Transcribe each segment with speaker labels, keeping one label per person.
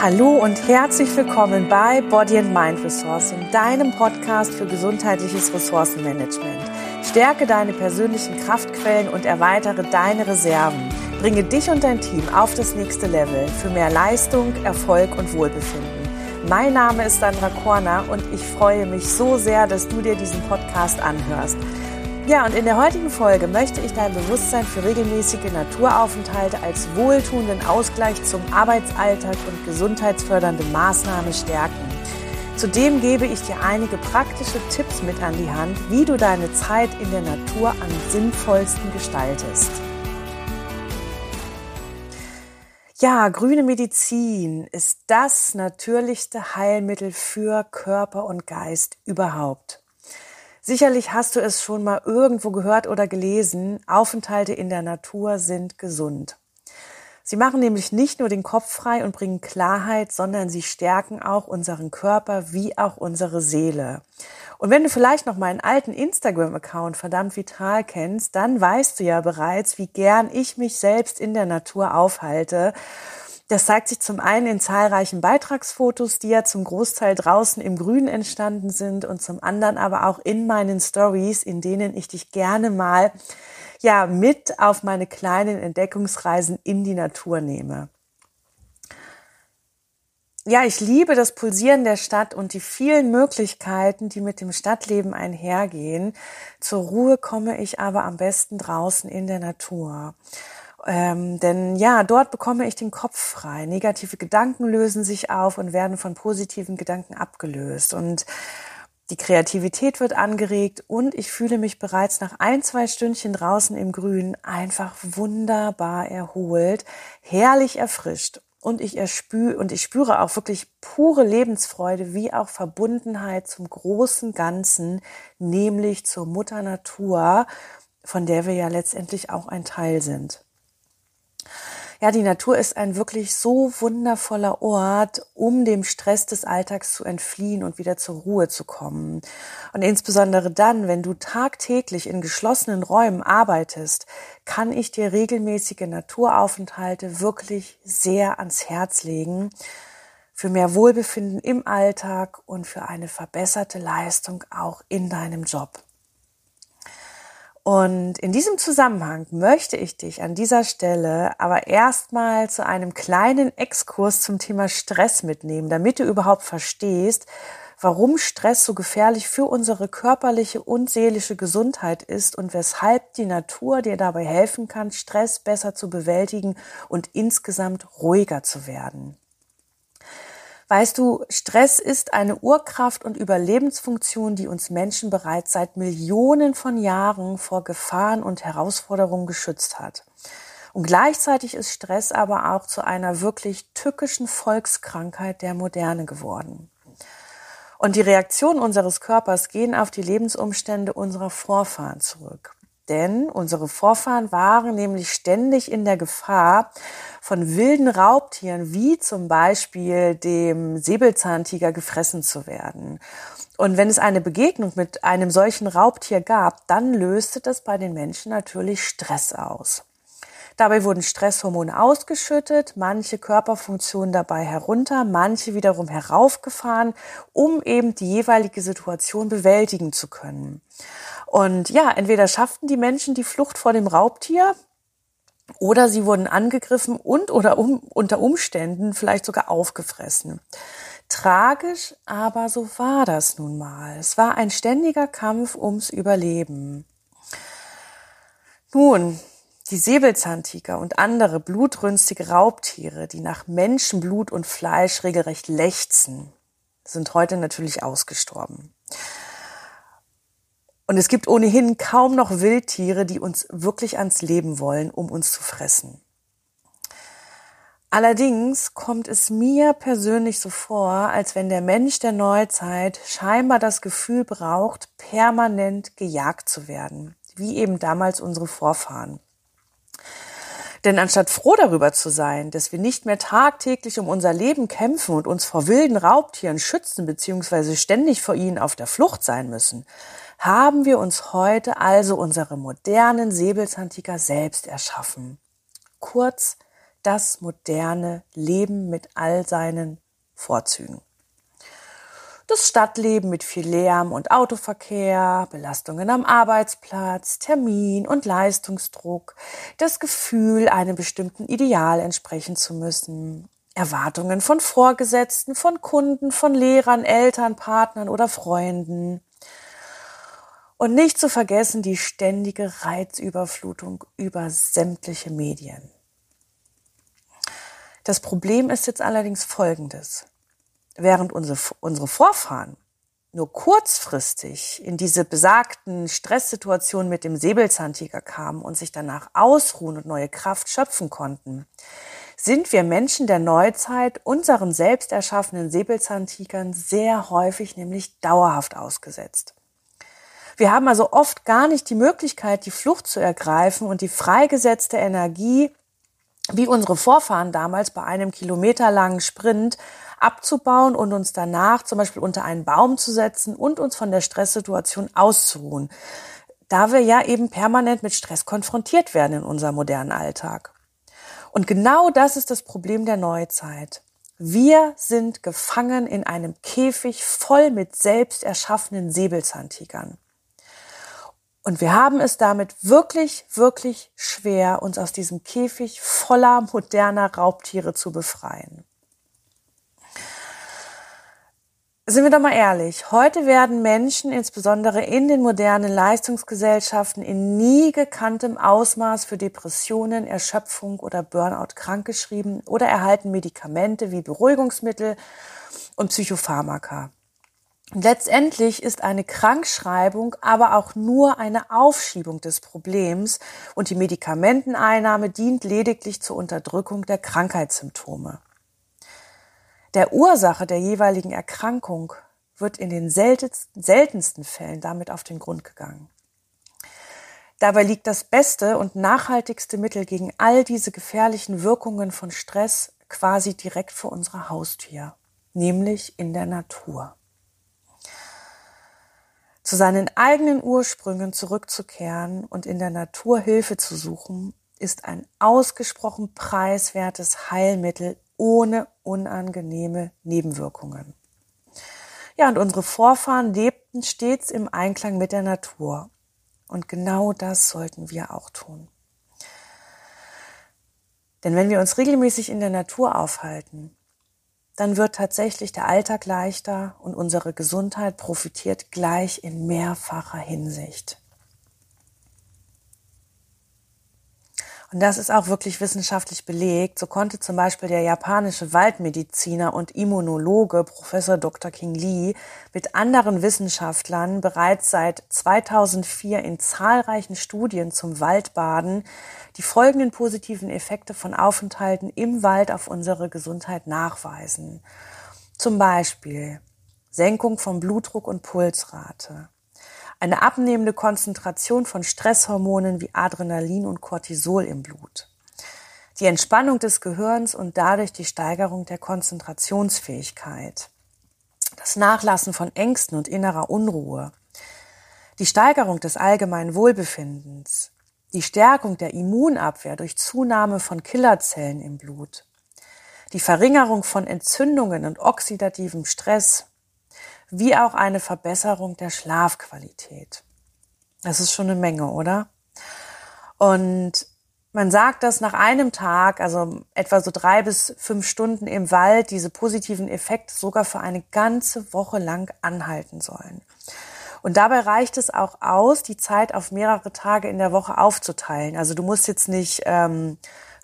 Speaker 1: Hallo und herzlich willkommen bei Body and Mind Resourcing, deinem Podcast für gesundheitliches Ressourcenmanagement. Stärke deine persönlichen Kraftquellen und erweitere deine Reserven. Bringe dich und dein Team auf das nächste Level für mehr Leistung, Erfolg und Wohlbefinden. Mein Name ist Sandra Korner und ich freue mich so sehr, dass du dir diesen Podcast anhörst. Ja, und in der heutigen Folge möchte ich dein Bewusstsein für regelmäßige Naturaufenthalte als wohltuenden Ausgleich zum Arbeitsalltag und gesundheitsfördernde Maßnahme stärken. Zudem gebe ich dir einige praktische Tipps mit an die Hand, wie du deine Zeit in der Natur am sinnvollsten gestaltest. Ja, grüne Medizin ist das natürlichste Heilmittel für Körper und Geist überhaupt. Sicherlich hast du es schon mal irgendwo gehört oder gelesen, Aufenthalte in der Natur sind gesund. Sie machen nämlich nicht nur den Kopf frei und bringen Klarheit, sondern sie stärken auch unseren Körper wie auch unsere Seele. Und wenn du vielleicht noch meinen alten Instagram-Account verdammt vital kennst, dann weißt du ja bereits, wie gern ich mich selbst in der Natur aufhalte das zeigt sich zum einen in zahlreichen Beitragsfotos, die ja zum Großteil draußen im Grün entstanden sind und zum anderen aber auch in meinen Stories, in denen ich dich gerne mal ja mit auf meine kleinen Entdeckungsreisen in die Natur nehme. Ja, ich liebe das Pulsieren der Stadt und die vielen Möglichkeiten, die mit dem Stadtleben einhergehen. Zur Ruhe komme ich aber am besten draußen in der Natur. Ähm, denn ja, dort bekomme ich den Kopf frei. Negative Gedanken lösen sich auf und werden von positiven Gedanken abgelöst. Und die Kreativität wird angeregt und ich fühle mich bereits nach ein, zwei Stündchen draußen im Grün einfach wunderbar erholt, herrlich erfrischt. Und ich erspüre, und ich spüre auch wirklich pure Lebensfreude wie auch Verbundenheit zum großen Ganzen, nämlich zur Mutter Natur, von der wir ja letztendlich auch ein Teil sind. Ja, die Natur ist ein wirklich so wundervoller Ort, um dem Stress des Alltags zu entfliehen und wieder zur Ruhe zu kommen. Und insbesondere dann, wenn du tagtäglich in geschlossenen Räumen arbeitest, kann ich dir regelmäßige Naturaufenthalte wirklich sehr ans Herz legen für mehr Wohlbefinden im Alltag und für eine verbesserte Leistung auch in deinem Job. Und in diesem Zusammenhang möchte ich dich an dieser Stelle aber erstmal zu einem kleinen Exkurs zum Thema Stress mitnehmen, damit du überhaupt verstehst, warum Stress so gefährlich für unsere körperliche und seelische Gesundheit ist und weshalb die Natur dir dabei helfen kann, Stress besser zu bewältigen und insgesamt ruhiger zu werden. Weißt du, Stress ist eine Urkraft und Überlebensfunktion, die uns Menschen bereits seit Millionen von Jahren vor Gefahren und Herausforderungen geschützt hat. Und gleichzeitig ist Stress aber auch zu einer wirklich tückischen Volkskrankheit der Moderne geworden. Und die Reaktionen unseres Körpers gehen auf die Lebensumstände unserer Vorfahren zurück. Denn unsere Vorfahren waren nämlich ständig in der Gefahr, von wilden Raubtieren wie zum Beispiel dem Säbelzahntiger gefressen zu werden. Und wenn es eine Begegnung mit einem solchen Raubtier gab, dann löste das bei den Menschen natürlich Stress aus. Dabei wurden Stresshormone ausgeschüttet, manche Körperfunktionen dabei herunter, manche wiederum heraufgefahren, um eben die jeweilige Situation bewältigen zu können. Und ja, entweder schafften die Menschen die Flucht vor dem Raubtier oder sie wurden angegriffen und oder um, unter Umständen vielleicht sogar aufgefressen. Tragisch, aber so war das nun mal. Es war ein ständiger Kampf ums Überleben. Nun, die Säbelzahntiger und andere blutrünstige Raubtiere, die nach Menschenblut und Fleisch regelrecht lechzen, sind heute natürlich ausgestorben. Und es gibt ohnehin kaum noch Wildtiere, die uns wirklich ans Leben wollen, um uns zu fressen. Allerdings kommt es mir persönlich so vor, als wenn der Mensch der Neuzeit scheinbar das Gefühl braucht, permanent gejagt zu werden, wie eben damals unsere Vorfahren. Denn anstatt froh darüber zu sein, dass wir nicht mehr tagtäglich um unser Leben kämpfen und uns vor wilden Raubtieren schützen bzw. ständig vor ihnen auf der Flucht sein müssen, haben wir uns heute also unsere modernen Säbelzahntiger selbst erschaffen. Kurz, das moderne Leben mit all seinen Vorzügen. Das Stadtleben mit viel Lärm und Autoverkehr, Belastungen am Arbeitsplatz, Termin und Leistungsdruck, das Gefühl, einem bestimmten Ideal entsprechen zu müssen, Erwartungen von Vorgesetzten, von Kunden, von Lehrern, Eltern, Partnern oder Freunden. Und nicht zu vergessen die ständige Reizüberflutung über sämtliche Medien. Das Problem ist jetzt allerdings folgendes. Während unsere, unsere Vorfahren nur kurzfristig in diese besagten Stresssituationen mit dem Säbelzahntiger kamen und sich danach ausruhen und neue Kraft schöpfen konnten, sind wir Menschen der Neuzeit unseren selbst erschaffenen Säbelzahntigern sehr häufig nämlich dauerhaft ausgesetzt. Wir haben also oft gar nicht die Möglichkeit, die Flucht zu ergreifen und die freigesetzte Energie, wie unsere Vorfahren damals bei einem kilometerlangen Sprint, abzubauen und uns danach zum Beispiel unter einen Baum zu setzen und uns von der Stresssituation auszuruhen, da wir ja eben permanent mit Stress konfrontiert werden in unserem modernen Alltag. Und genau das ist das Problem der Neuzeit. Wir sind gefangen in einem Käfig voll mit selbst erschaffenen Säbelzahntigern. Und wir haben es damit wirklich, wirklich schwer, uns aus diesem Käfig voller moderner Raubtiere zu befreien. Sind wir doch mal ehrlich, heute werden Menschen insbesondere in den modernen Leistungsgesellschaften in nie gekanntem Ausmaß für Depressionen, Erschöpfung oder Burnout krankgeschrieben oder erhalten Medikamente wie Beruhigungsmittel und Psychopharmaka. Letztendlich ist eine Krankschreibung aber auch nur eine Aufschiebung des Problems und die Medikamenteneinnahme dient lediglich zur Unterdrückung der Krankheitssymptome. Der Ursache der jeweiligen Erkrankung wird in den seltensten Fällen damit auf den Grund gegangen. Dabei liegt das beste und nachhaltigste Mittel gegen all diese gefährlichen Wirkungen von Stress quasi direkt vor unserer Haustür, nämlich in der Natur. Zu seinen eigenen Ursprüngen zurückzukehren und in der Natur Hilfe zu suchen, ist ein ausgesprochen preiswertes Heilmittel ohne unangenehme Nebenwirkungen. Ja, und unsere Vorfahren lebten stets im Einklang mit der Natur. Und genau das sollten wir auch tun. Denn wenn wir uns regelmäßig in der Natur aufhalten, dann wird tatsächlich der Alltag leichter und unsere Gesundheit profitiert gleich in mehrfacher Hinsicht. Und das ist auch wirklich wissenschaftlich belegt. So konnte zum Beispiel der japanische Waldmediziner und Immunologe Professor Dr. King Lee mit anderen Wissenschaftlern bereits seit 2004 in zahlreichen Studien zum Waldbaden die folgenden positiven Effekte von Aufenthalten im Wald auf unsere Gesundheit nachweisen. Zum Beispiel Senkung von Blutdruck und Pulsrate, eine abnehmende Konzentration von Stresshormonen wie Adrenalin und Cortisol im Blut, die Entspannung des Gehirns und dadurch die Steigerung der Konzentrationsfähigkeit, das Nachlassen von Ängsten und innerer Unruhe, die Steigerung des allgemeinen Wohlbefindens, die Stärkung der Immunabwehr durch Zunahme von Killerzellen im Blut, die Verringerung von Entzündungen und oxidativem Stress, wie auch eine Verbesserung der Schlafqualität. Das ist schon eine Menge, oder? Und man sagt, dass nach einem Tag, also etwa so drei bis fünf Stunden im Wald, diese positiven Effekte sogar für eine ganze Woche lang anhalten sollen. Und dabei reicht es auch aus, die Zeit auf mehrere Tage in der Woche aufzuteilen. Also du musst jetzt nicht ähm,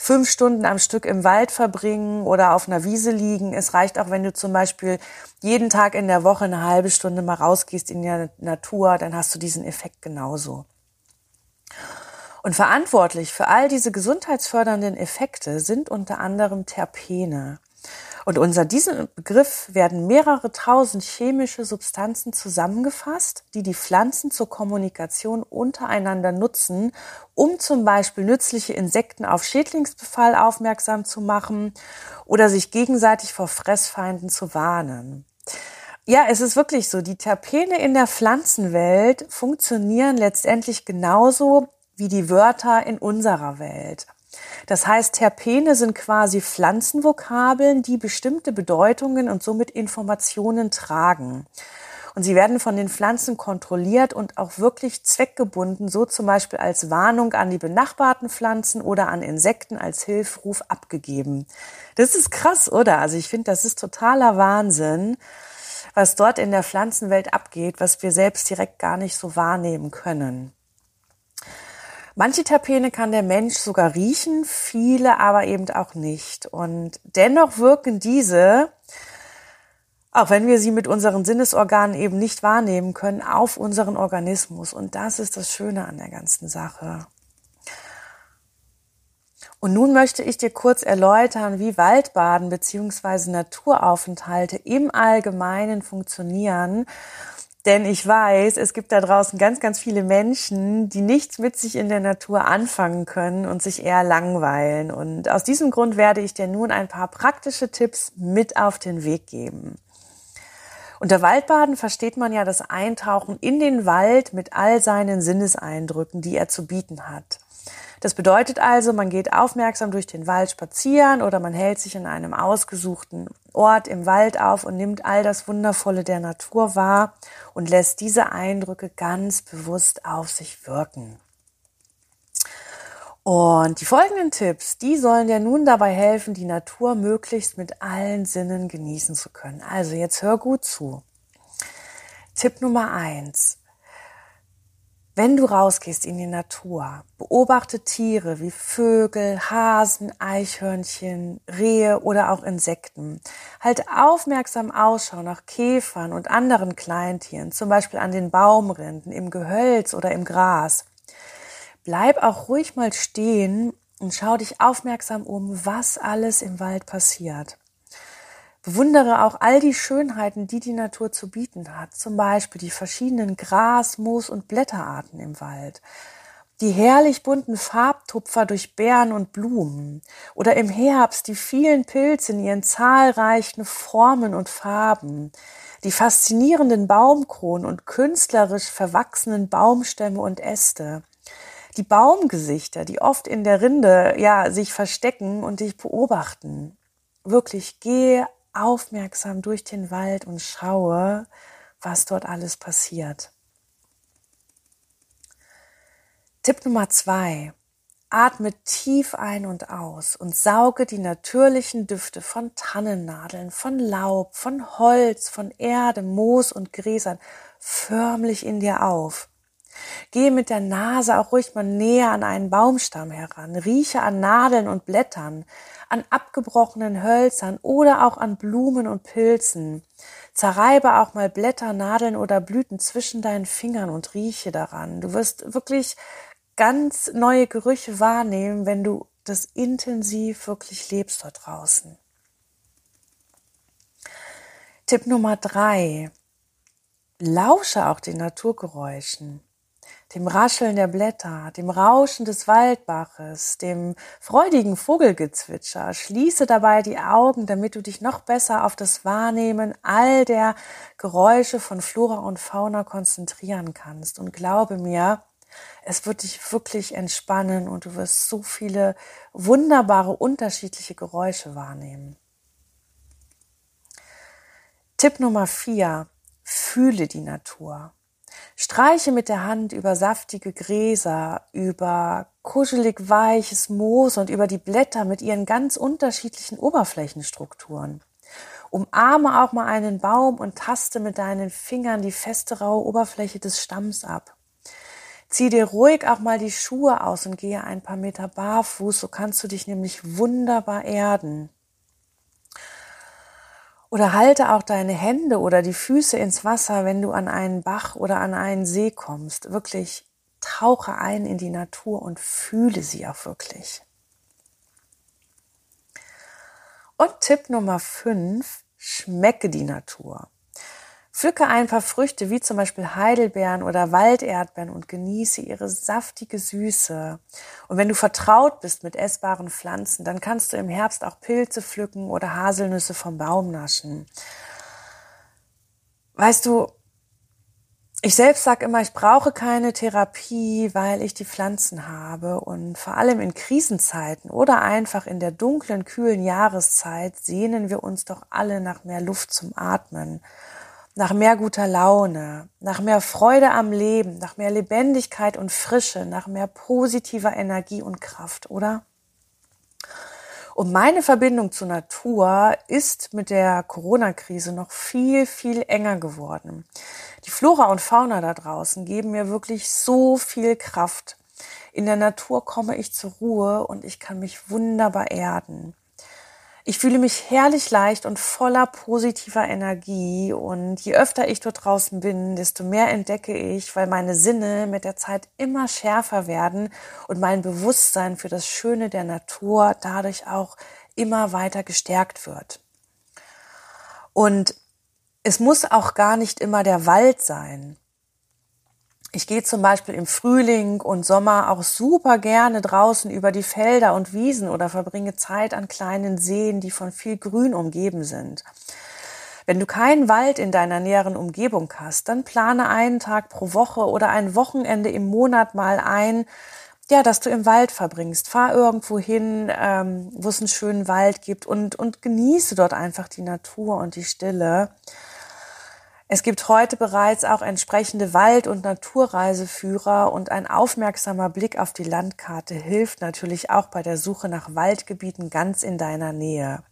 Speaker 1: fünf Stunden am Stück im Wald verbringen oder auf einer Wiese liegen. Es reicht auch, wenn du zum Beispiel jeden Tag in der Woche eine halbe Stunde mal rausgehst in die Natur, dann hast du diesen Effekt genauso. Und verantwortlich für all diese gesundheitsfördernden Effekte sind unter anderem Terpene. Und unter diesem Begriff werden mehrere tausend chemische Substanzen zusammengefasst, die die Pflanzen zur Kommunikation untereinander nutzen, um zum Beispiel nützliche Insekten auf Schädlingsbefall aufmerksam zu machen oder sich gegenseitig vor Fressfeinden zu warnen. Ja, es ist wirklich so. Die Terpene in der Pflanzenwelt funktionieren letztendlich genauso wie die Wörter in unserer Welt. Das heißt, Terpene sind quasi Pflanzenvokabeln, die bestimmte Bedeutungen und somit Informationen tragen. Und sie werden von den Pflanzen kontrolliert und auch wirklich zweckgebunden, so zum Beispiel als Warnung an die benachbarten Pflanzen oder an Insekten als Hilfruf abgegeben. Das ist krass, oder? Also ich finde, das ist totaler Wahnsinn, was dort in der Pflanzenwelt abgeht, was wir selbst direkt gar nicht so wahrnehmen können. Manche Terpene kann der Mensch sogar riechen, viele aber eben auch nicht. Und dennoch wirken diese auch wenn wir sie mit unseren Sinnesorganen eben nicht wahrnehmen können, auf unseren Organismus. Und das ist das Schöne an der ganzen Sache. Und nun möchte ich dir kurz erläutern, wie Waldbaden bzw. Naturaufenthalte im Allgemeinen funktionieren. Denn ich weiß, es gibt da draußen ganz, ganz viele Menschen, die nichts mit sich in der Natur anfangen können und sich eher langweilen. Und aus diesem Grund werde ich dir nun ein paar praktische Tipps mit auf den Weg geben. Unter Waldbaden versteht man ja das Eintauchen in den Wald mit all seinen Sinneseindrücken, die er zu bieten hat. Das bedeutet also, man geht aufmerksam durch den Wald spazieren oder man hält sich in einem ausgesuchten Ort im Wald auf und nimmt all das Wundervolle der Natur wahr und lässt diese Eindrücke ganz bewusst auf sich wirken. Und die folgenden Tipps, die sollen dir nun dabei helfen, die Natur möglichst mit allen Sinnen genießen zu können. Also jetzt hör gut zu. Tipp Nummer eins. Wenn du rausgehst in die Natur, beobachte Tiere wie Vögel, Hasen, Eichhörnchen, Rehe oder auch Insekten. Halte aufmerksam Ausschau nach Käfern und anderen Kleintieren, zum Beispiel an den Baumrinden, im Gehölz oder im Gras bleib auch ruhig mal stehen und schau dich aufmerksam um, was alles im Wald passiert. Bewundere auch all die Schönheiten, die die Natur zu bieten hat, zum Beispiel die verschiedenen Gras-, Moos- und Blätterarten im Wald, die herrlich bunten Farbtupfer durch Beeren und Blumen. Oder im Herbst die vielen Pilze in ihren zahlreichen Formen und Farben, die faszinierenden Baumkronen und künstlerisch verwachsenen Baumstämme und Äste, die Baumgesichter, die oft in der Rinde ja sich verstecken und dich beobachten. Wirklich gehe aufmerksam durch den Wald und schaue, was dort alles passiert. Tipp Nummer zwei. Atme tief ein und aus und sauge die natürlichen Düfte von Tannennadeln, von Laub, von Holz, von Erde, Moos und Gräsern förmlich in dir auf. Gehe mit der Nase auch ruhig mal näher an einen Baumstamm heran, rieche an Nadeln und Blättern, an abgebrochenen Hölzern oder auch an Blumen und Pilzen. Zerreibe auch mal Blätter, Nadeln oder Blüten zwischen deinen Fingern und rieche daran. Du wirst wirklich ganz neue Gerüche wahrnehmen, wenn du das intensiv wirklich lebst dort draußen. Tipp Nummer drei. Lausche auch den Naturgeräuschen dem Rascheln der Blätter, dem Rauschen des Waldbaches, dem freudigen Vogelgezwitscher. Schließe dabei die Augen, damit du dich noch besser auf das Wahrnehmen all der Geräusche von Flora und Fauna konzentrieren kannst. Und glaube mir, es wird dich wirklich entspannen und du wirst so viele wunderbare unterschiedliche Geräusche wahrnehmen. Tipp Nummer vier. Fühle die Natur. Streiche mit der Hand über saftige Gräser, über kuschelig weiches Moos und über die Blätter mit ihren ganz unterschiedlichen Oberflächenstrukturen. Umarme auch mal einen Baum und taste mit deinen Fingern die feste raue Oberfläche des Stamms ab. Zieh dir ruhig auch mal die Schuhe aus und gehe ein paar Meter barfuß, so kannst du dich nämlich wunderbar erden. Oder halte auch deine Hände oder die Füße ins Wasser, wenn du an einen Bach oder an einen See kommst. Wirklich tauche ein in die Natur und fühle sie auch wirklich. Und Tipp Nummer 5, schmecke die Natur. Pflücke ein paar Früchte wie zum Beispiel Heidelbeeren oder Walderdbeeren und genieße ihre saftige Süße. Und wenn du vertraut bist mit essbaren Pflanzen, dann kannst du im Herbst auch Pilze pflücken oder Haselnüsse vom Baum naschen. Weißt du, ich selbst sage immer, ich brauche keine Therapie, weil ich die Pflanzen habe. Und vor allem in Krisenzeiten oder einfach in der dunklen, kühlen Jahreszeit sehnen wir uns doch alle nach mehr Luft zum Atmen, nach mehr guter Laune, nach mehr Freude am Leben, nach mehr Lebendigkeit und Frische, nach mehr positiver Energie und Kraft, oder? Und meine Verbindung zur Natur ist mit der Corona-Krise noch viel, viel enger geworden. Die Flora und Fauna da draußen geben mir wirklich so viel Kraft. In der Natur komme ich zur Ruhe und ich kann mich wunderbar erden. Ich fühle mich herrlich leicht und voller positiver Energie und je öfter ich dort draußen bin, desto mehr entdecke ich, weil meine Sinne mit der Zeit immer schärfer werden und mein Bewusstsein für das Schöne der Natur dadurch auch immer weiter gestärkt wird. Und es muss auch gar nicht immer der Wald sein. Ich gehe zum Beispiel im Frühling und Sommer auch super gerne draußen über die Felder und Wiesen oder verbringe Zeit an kleinen Seen, die von viel Grün umgeben sind. Wenn du keinen Wald in deiner näheren Umgebung hast, dann plane einen Tag pro Woche oder ein Wochenende im Monat mal ein, ja, dass du im Wald verbringst. Fahr irgendwo hin, ähm, wo es einen schönen Wald gibt und, und genieße dort einfach die Natur und die Stille. Es gibt heute bereits auch entsprechende Wald- und Naturreiseführer und ein aufmerksamer Blick auf die Landkarte hilft natürlich auch bei der Suche nach Waldgebieten ganz in deiner Nähe.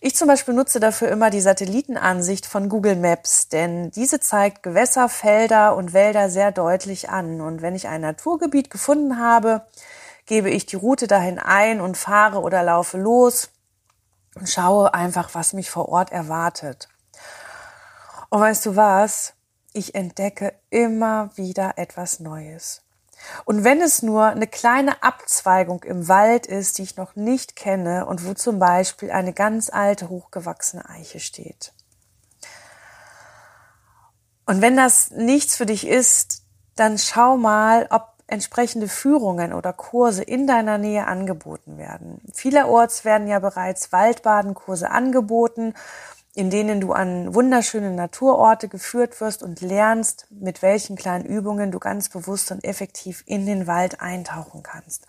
Speaker 1: Ich zum Beispiel nutze dafür immer die Satellitenansicht von Google Maps, denn diese zeigt Gewässer, Felder und Wälder sehr deutlich an. Und wenn ich ein Naturgebiet gefunden habe, gebe ich die Route dahin ein und fahre oder laufe los und schaue einfach, was mich vor Ort erwartet. Und weißt du was? Ich entdecke immer wieder etwas Neues. Und wenn es nur eine kleine Abzweigung im Wald ist, die ich noch nicht kenne und wo zum Beispiel eine ganz alte, hochgewachsene Eiche steht. Und wenn das nichts für dich ist, dann schau mal, ob entsprechende Führungen oder Kurse in deiner Nähe angeboten werden. Vielerorts werden ja bereits Waldbadenkurse angeboten in denen du an wunderschöne Naturorte geführt wirst und lernst, mit welchen kleinen Übungen du ganz bewusst und effektiv in den Wald eintauchen kannst.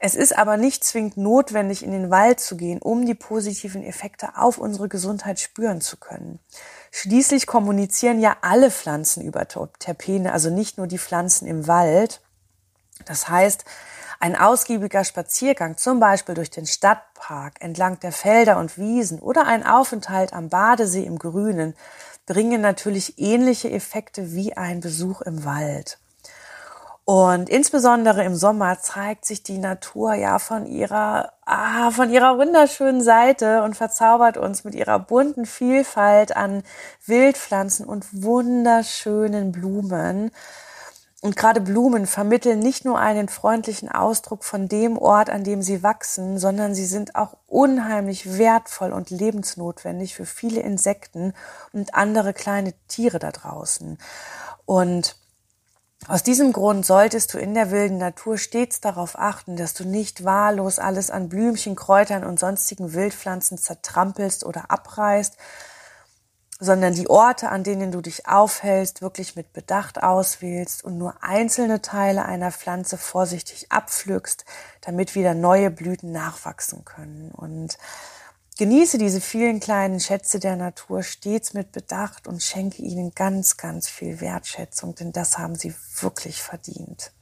Speaker 1: Es ist aber nicht zwingend notwendig, in den Wald zu gehen, um die positiven Effekte auf unsere Gesundheit spüren zu können. Schließlich kommunizieren ja alle Pflanzen über Terpene, also nicht nur die Pflanzen im Wald. Das heißt, ein ausgiebiger Spaziergang, zum Beispiel durch den Stadtpark, entlang der Felder und Wiesen oder ein Aufenthalt am Badesee im Grünen bringen natürlich ähnliche Effekte wie ein Besuch im Wald. Und insbesondere im Sommer zeigt sich die Natur ja von ihrer, ah, von ihrer wunderschönen Seite und verzaubert uns mit ihrer bunten Vielfalt an Wildpflanzen und wunderschönen Blumen. Und gerade Blumen vermitteln nicht nur einen freundlichen Ausdruck von dem Ort, an dem sie wachsen, sondern sie sind auch unheimlich wertvoll und lebensnotwendig für viele Insekten und andere kleine Tiere da draußen. Und aus diesem Grund solltest du in der wilden Natur stets darauf achten, dass du nicht wahllos alles an Blümchen, Kräutern und sonstigen Wildpflanzen zertrampelst oder abreißt, sondern die Orte, an denen du dich aufhältst, wirklich mit Bedacht auswählst und nur einzelne Teile einer Pflanze vorsichtig abpflückst, damit wieder neue Blüten nachwachsen können. Und genieße diese vielen kleinen Schätze der Natur stets mit Bedacht und schenke ihnen ganz, ganz viel Wertschätzung, denn das haben sie wirklich verdient.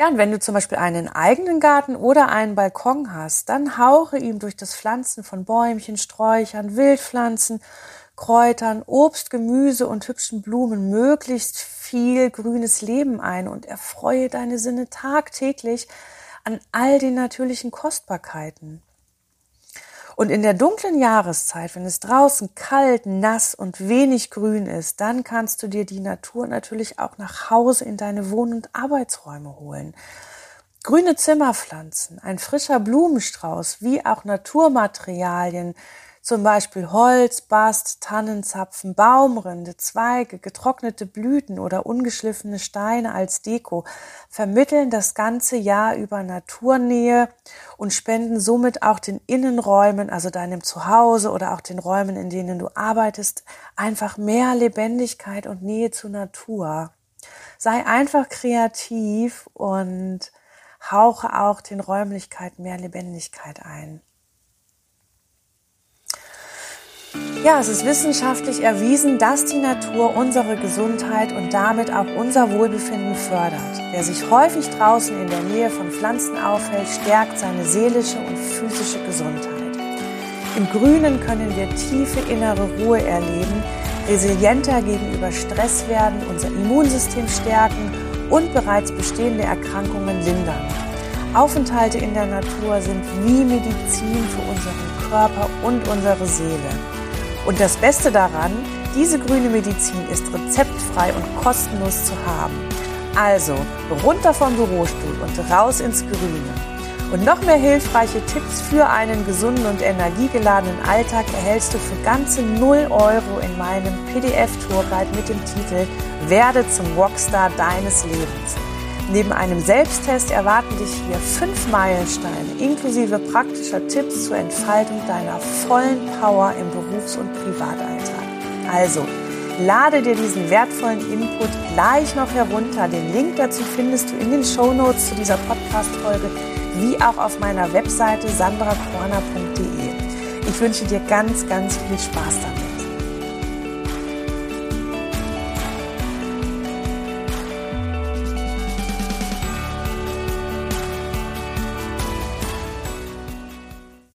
Speaker 1: Ja, und wenn du zum Beispiel einen eigenen Garten oder einen Balkon hast, dann hauche ihm durch das Pflanzen von Bäumchen, Sträuchern, Wildpflanzen, Kräutern, Obst, Gemüse und hübschen Blumen möglichst viel grünes Leben ein und erfreue deine Sinne tagtäglich an all den natürlichen Kostbarkeiten. Und in der dunklen Jahreszeit, wenn es draußen kalt, nass und wenig grün ist, dann kannst du dir die Natur natürlich auch nach Hause in deine Wohn- und Arbeitsräume holen. Grüne Zimmerpflanzen, ein frischer Blumenstrauß, wie auch Naturmaterialien, Zum Beispiel Holz, Bast, Tannenzapfen, Baumrinde, Zweige, getrocknete Blüten oder ungeschliffene Steine als Deko vermitteln das ganze Jahr über Naturnähe und spenden somit auch den Innenräumen, also deinem Zuhause oder auch den Räumen, in denen du arbeitest, einfach mehr Lebendigkeit und Nähe zur Natur. Sei einfach kreativ und hauche auch den Räumlichkeiten mehr Lebendigkeit ein. Ja, es ist wissenschaftlich erwiesen, dass die Natur unsere Gesundheit und damit auch unser Wohlbefinden fördert. Wer sich häufig draußen in der Nähe von Pflanzen aufhält, stärkt seine seelische und physische Gesundheit. Im Grünen können wir tiefe innere Ruhe erleben, resilienter gegenüber Stress werden, unser Immunsystem stärken und bereits bestehende Erkrankungen lindern. Aufenthalte in der Natur sind wie Medizin für unseren Körper und unsere Seele. Und das Beste daran, diese grüne Medizin ist rezeptfrei und kostenlos zu haben. Also runter vom Bürostuhl und raus ins Grüne. Und noch mehr hilfreiche Tipps für einen gesunden und energiegeladenen Alltag erhältst du für ganze 0 Euro in meinem PDF-Tourguide mit dem Titel Werde zum Rockstar deines Lebens. Neben einem Selbsttest erwarten dich hier fünf Meilensteine inklusive praktischer Tipps zur Entfaltung deiner vollen Power im Berufs- und Privatalltag. Also, lade dir diesen wertvollen Input gleich noch herunter. Den Link dazu findest du in den Show Notes zu dieser Podcast-Folge wie auch auf meiner Webseite sandrakorner.de. Ich wünsche dir ganz, ganz viel Spaß damit.